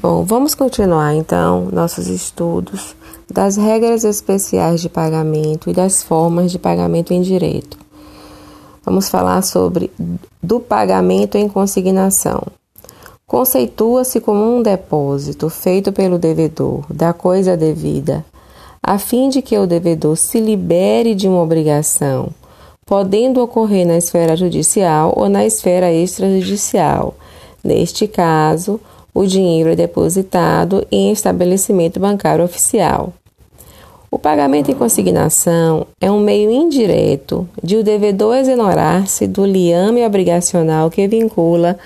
Bom, vamos continuar então nossos estudos das regras especiais de pagamento e das formas de pagamento em direito. Vamos falar sobre do pagamento em consignação. Conceitua-se como um depósito feito pelo devedor da coisa devida, a fim de que o devedor se libere de uma obrigação, podendo ocorrer na esfera judicial ou na esfera extrajudicial. Neste caso, o dinheiro é depositado em estabelecimento bancário oficial. O pagamento em consignação é um meio indireto de o devedor exonerar-se do liame obrigacional que vincula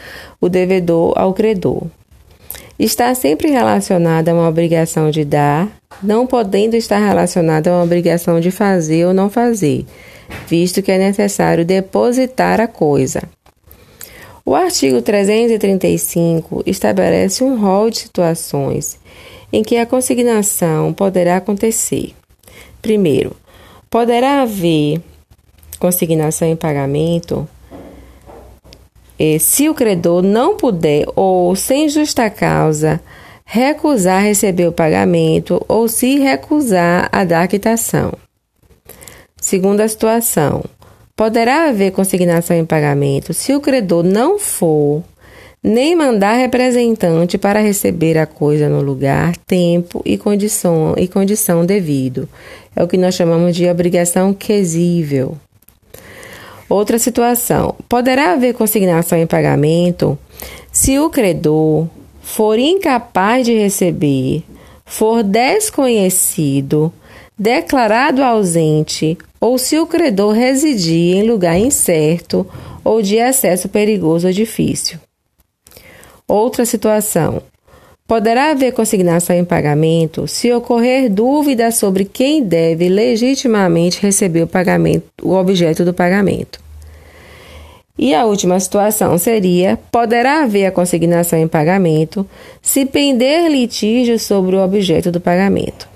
o devedor ao credor. Está sempre relacionado a uma obrigação de dar, não podendo estar relacionado a uma obrigação de fazer ou não fazer, visto que é necessário depositar a coisa. O artigo 335 estabelece um rol de situações em que a consignação poderá acontecer. Primeiro, poderá haver consignação em pagamento eh, se o credor não puder ou sem justa causa recusar receber o pagamento ou se recusar a dar quitação. Segunda situação, Poderá haver consignação em pagamento se o credor não for nem mandar representante para receber a coisa no lugar, tempo e condição, e condição devido. É o que nós chamamos de obrigação quesível. Outra situação: poderá haver consignação em pagamento se o credor for incapaz de receber, for desconhecido, declarado ausente ou se o credor residir em lugar incerto ou de acesso perigoso ou difícil. Outra situação. Poderá haver consignação em pagamento se ocorrer dúvida sobre quem deve legitimamente receber o pagamento, o objeto do pagamento. E a última situação seria: poderá haver a consignação em pagamento se pender litígio sobre o objeto do pagamento.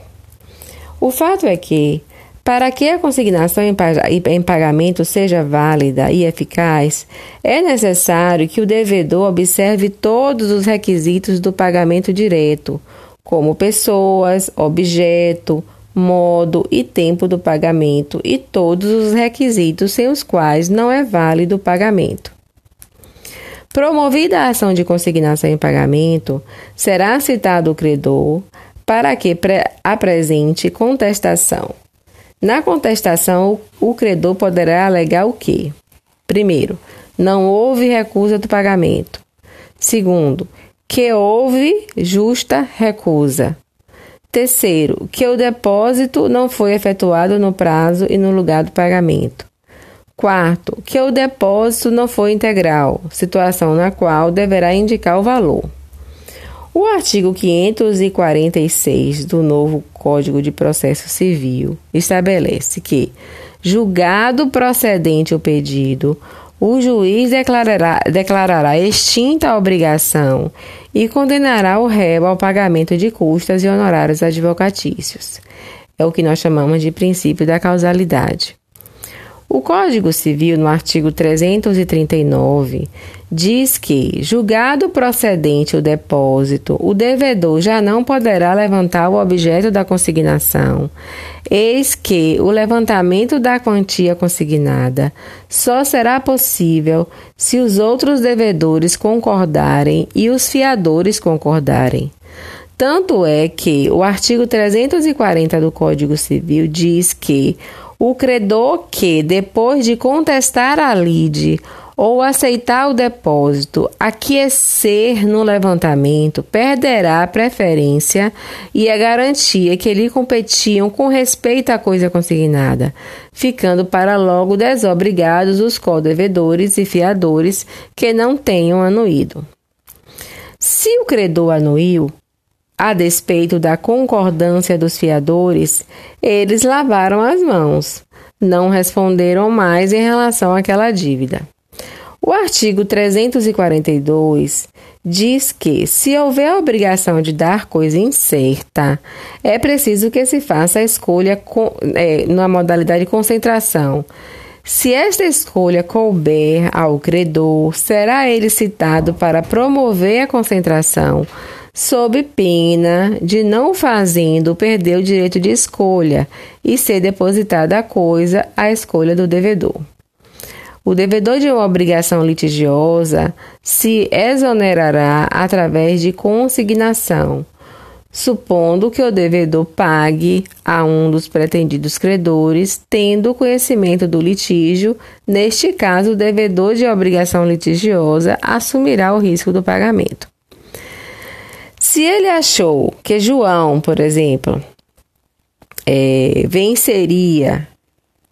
O fato é que, para que a consignação em pagamento seja válida e eficaz, é necessário que o devedor observe todos os requisitos do pagamento direto, como pessoas, objeto, modo e tempo do pagamento e todos os requisitos sem os quais não é válido o pagamento. Promovida a ação de consignação em pagamento, será citado o credor para que apresente contestação na contestação, o credor poderá alegar o quê? Primeiro, não houve recusa do pagamento. Segundo, que houve justa recusa. Terceiro, que o depósito não foi efetuado no prazo e no lugar do pagamento. Quarto, que o depósito não foi integral, situação na qual deverá indicar o valor. O artigo 546 do novo Código de Processo Civil estabelece que, julgado procedente o pedido, o juiz declarará, declarará extinta a obrigação e condenará o réu ao pagamento de custas e honorários advocatícios. É o que nós chamamos de princípio da causalidade. O Código Civil, no artigo 339, diz que, julgado procedente o depósito, o devedor já não poderá levantar o objeto da consignação, eis que o levantamento da quantia consignada só será possível se os outros devedores concordarem e os fiadores concordarem. Tanto é que o artigo 340 do Código Civil diz que o credor que, depois de contestar a lide ou aceitar o depósito, aquecer no levantamento, perderá a preferência e a garantia que lhe competiam com respeito à coisa consignada, ficando para logo desobrigados os codevedores e fiadores que não tenham anuído. Se o credor anuiu, a despeito da concordância dos fiadores, eles lavaram as mãos, não responderam mais em relação àquela dívida. O artigo 342 diz que, se houver a obrigação de dar coisa incerta, é preciso que se faça a escolha com, é, na modalidade de concentração. Se esta escolha couber ao credor, será ele citado para promover a concentração sob pena de não fazendo perder o direito de escolha e ser depositada a coisa à escolha do devedor. O devedor de uma obrigação litigiosa se exonerará através de consignação, supondo que o devedor pague a um dos pretendidos credores, tendo conhecimento do litígio. Neste caso, o devedor de obrigação litigiosa assumirá o risco do pagamento. Se ele achou que João, por exemplo, é, venceria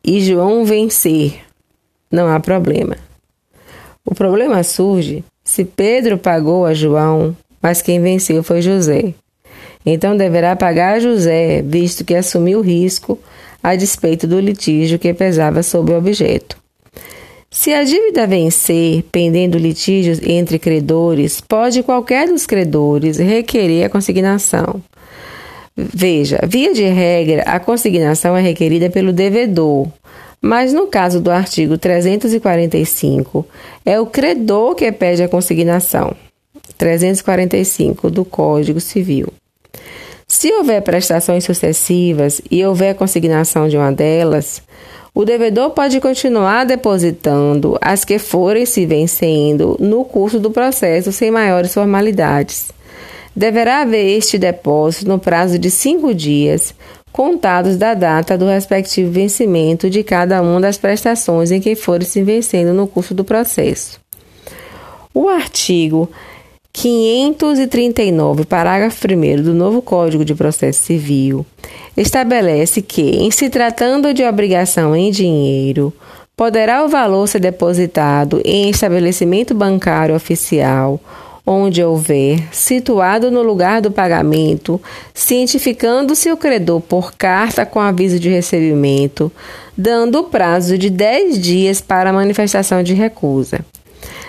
e João vencer, não há problema. O problema surge se Pedro pagou a João, mas quem venceu foi José. Então deverá pagar a José, visto que assumiu o risco a despeito do litígio que pesava sobre o objeto. Se a dívida vencer, pendendo litígios entre credores, pode qualquer dos credores requerer a consignação. Veja, via de regra, a consignação é requerida pelo devedor, mas no caso do artigo 345, é o credor que pede a consignação. 345 do Código Civil. Se houver prestações sucessivas e houver consignação de uma delas, o devedor pode continuar depositando as que forem se vencendo no curso do processo sem maiores formalidades. Deverá haver este depósito no prazo de cinco dias, contados da data do respectivo vencimento de cada uma das prestações em que forem se vencendo no curso do processo. O artigo 539, parágrafo 1 do novo Código de Processo Civil, estabelece que, em se tratando de obrigação em dinheiro, poderá o valor ser depositado em estabelecimento bancário oficial, onde houver, situado no lugar do pagamento, cientificando-se o credor por carta com aviso de recebimento, dando o prazo de 10 dias para manifestação de recusa.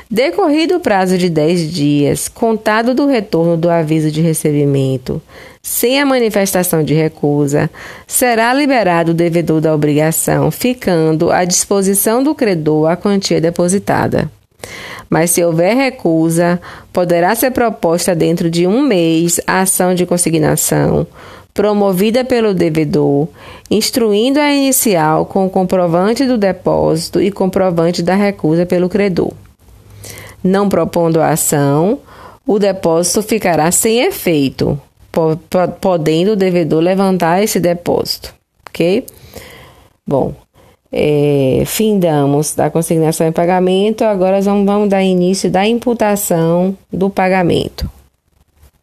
Decorrido o prazo de 10 dias, contado do retorno do aviso de recebimento, sem a manifestação de recusa, será liberado o devedor da obrigação, ficando à disposição do credor a quantia depositada. Mas se houver recusa, poderá ser proposta dentro de um mês a ação de consignação, promovida pelo devedor, instruindo a inicial com o comprovante do depósito e comprovante da recusa pelo credor não propondo a ação, o depósito ficará sem efeito, podendo o devedor levantar esse depósito, ok? Bom, é, findamos da consignação em pagamento, agora vamos dar início da imputação do pagamento.